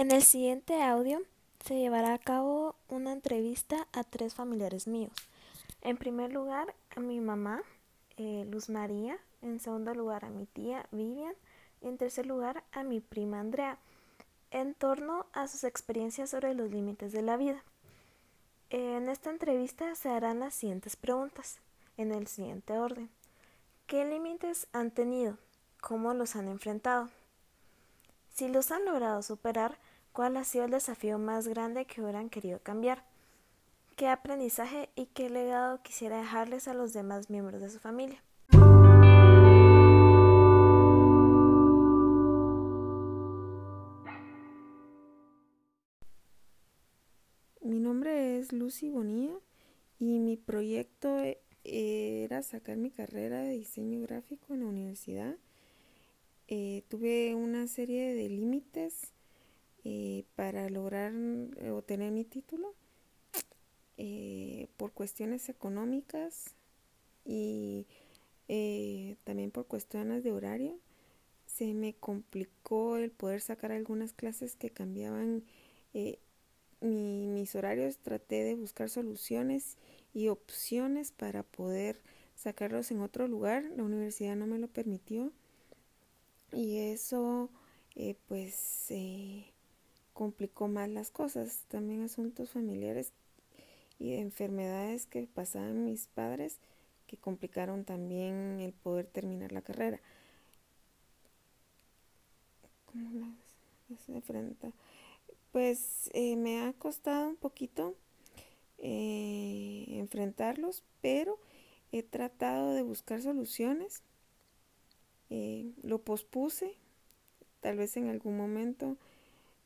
En el siguiente audio se llevará a cabo una entrevista a tres familiares míos. En primer lugar, a mi mamá, eh, Luz María. En segundo lugar, a mi tía, Vivian. Y en tercer lugar, a mi prima, Andrea, en torno a sus experiencias sobre los límites de la vida. En esta entrevista se harán las siguientes preguntas, en el siguiente orden. ¿Qué límites han tenido? ¿Cómo los han enfrentado? Si los han logrado superar, ¿cuál ha sido el desafío más grande que hubieran querido cambiar? ¿Qué aprendizaje y qué legado quisiera dejarles a los demás miembros de su familia? Mi nombre es Lucy Bonilla y mi proyecto era sacar mi carrera de diseño gráfico en la universidad eh, tuve una serie de límites eh, para lograr eh, obtener mi título por cuestiones económicas y también por cuestiones de horario. Se me complicó el poder sacar algunas clases que cambiaban mis horarios. Traté de buscar soluciones y opciones para poder sacarlos en otro lugar. La universidad no me lo permitió y eso eh, pues eh, complicó más las cosas. También asuntos familiares y enfermedades que pasaban mis padres que complicaron también el poder terminar la carrera. ¿Cómo se enfrenta? Pues eh, me ha costado un poquito enfrentarlos, pero he tratado de buscar soluciones eh, lo pospuse, tal vez en algún momento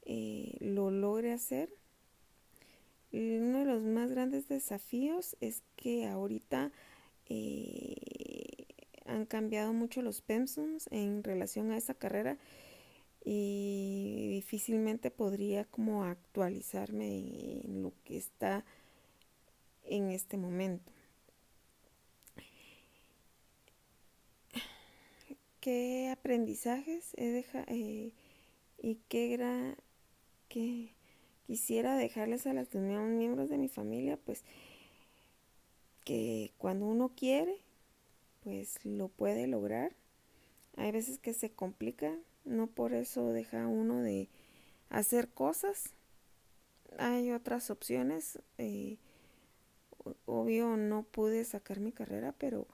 eh, lo logre hacer. Uno de los más grandes desafíos es que ahorita eh, han cambiado mucho los pensums en relación a esa carrera y difícilmente podría como actualizarme en lo que está en este momento. qué aprendizajes he dejado eh, y qué era que quisiera dejarles a los demás miembros de mi familia, pues que cuando uno quiere, pues lo puede lograr. Hay veces que se complica, no por eso deja uno de hacer cosas. Hay otras opciones. Eh, obvio no pude sacar mi carrera, pero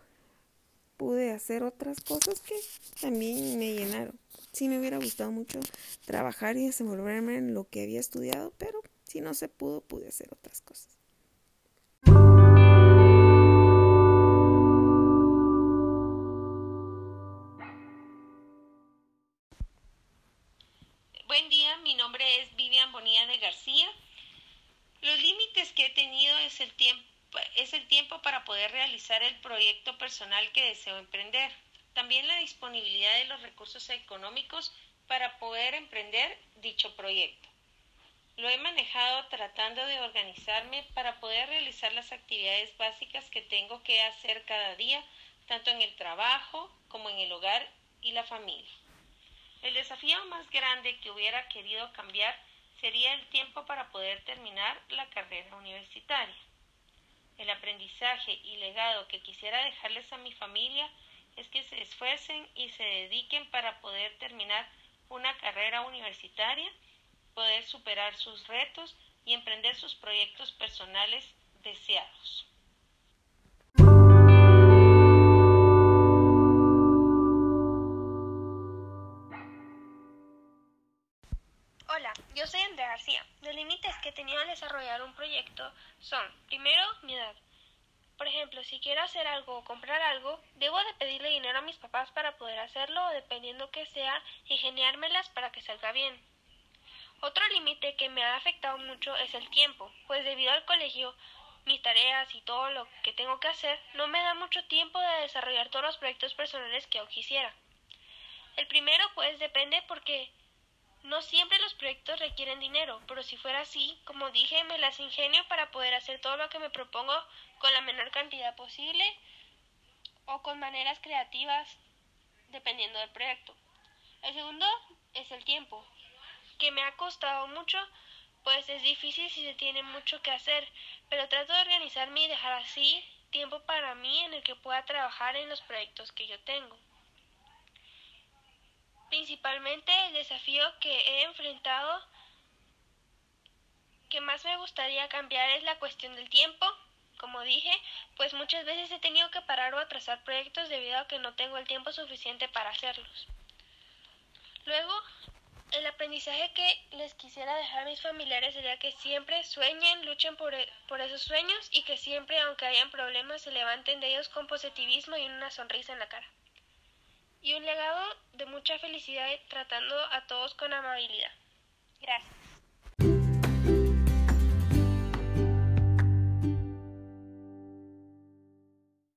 pude hacer otras cosas que también me llenaron. Sí me hubiera gustado mucho trabajar y desenvolverme en lo que había estudiado, pero si no se pudo, pude hacer otras cosas. Buen día, mi nombre es Vivian Bonilla de García. Los límites que he tenido es el tiempo es el tiempo para poder realizar el proyecto personal que deseo emprender. También la disponibilidad de los recursos económicos para poder emprender dicho proyecto. Lo he manejado tratando de organizarme para poder realizar las actividades básicas que tengo que hacer cada día, tanto en el trabajo como en el hogar y la familia. El desafío más grande que hubiera querido cambiar sería el tiempo para poder terminar la carrera universitaria. El aprendizaje y legado que quisiera dejarles a mi familia es que se esfuercen y se dediquen para poder terminar una carrera universitaria, poder superar sus retos y emprender sus proyectos personales deseados. Hola, yo soy Andrea García. Los límites que he tenido al desarrollar un proyecto son, primero, mi edad. Por ejemplo, si quiero hacer algo o comprar algo, debo de pedirle dinero a mis papás para poder hacerlo o dependiendo que sea, ingeniármelas para que salga bien. Otro límite que me ha afectado mucho es el tiempo, pues debido al colegio, mis tareas y todo lo que tengo que hacer, no me da mucho tiempo de desarrollar todos los proyectos personales que yo quisiera. El primero pues depende porque no siempre los proyectos requieren dinero, pero si fuera así, como dije, me las ingenio para poder hacer todo lo que me propongo con la menor cantidad posible o con maneras creativas dependiendo del proyecto. El segundo es el tiempo. que me ha costado mucho, pues es difícil si se tiene mucho que hacer, pero trato de organizarme y dejar así tiempo para mí en el que pueda trabajar en los proyectos que yo tengo. Principalmente el desafío que he enfrentado que más me gustaría cambiar es la cuestión del tiempo. Como dije, pues muchas veces he tenido que parar o atrasar proyectos debido a que no tengo el tiempo suficiente para hacerlos. Luego, el aprendizaje que les quisiera dejar a mis familiares sería que siempre sueñen, luchen por, e, por, esos sueños y que siempre, aunque hayan problemas, se levanten de ellos con positivismo y una sonrisa en la cara. Y un legado de mucha felicidad tratando a todos con amabilidad. Gracias.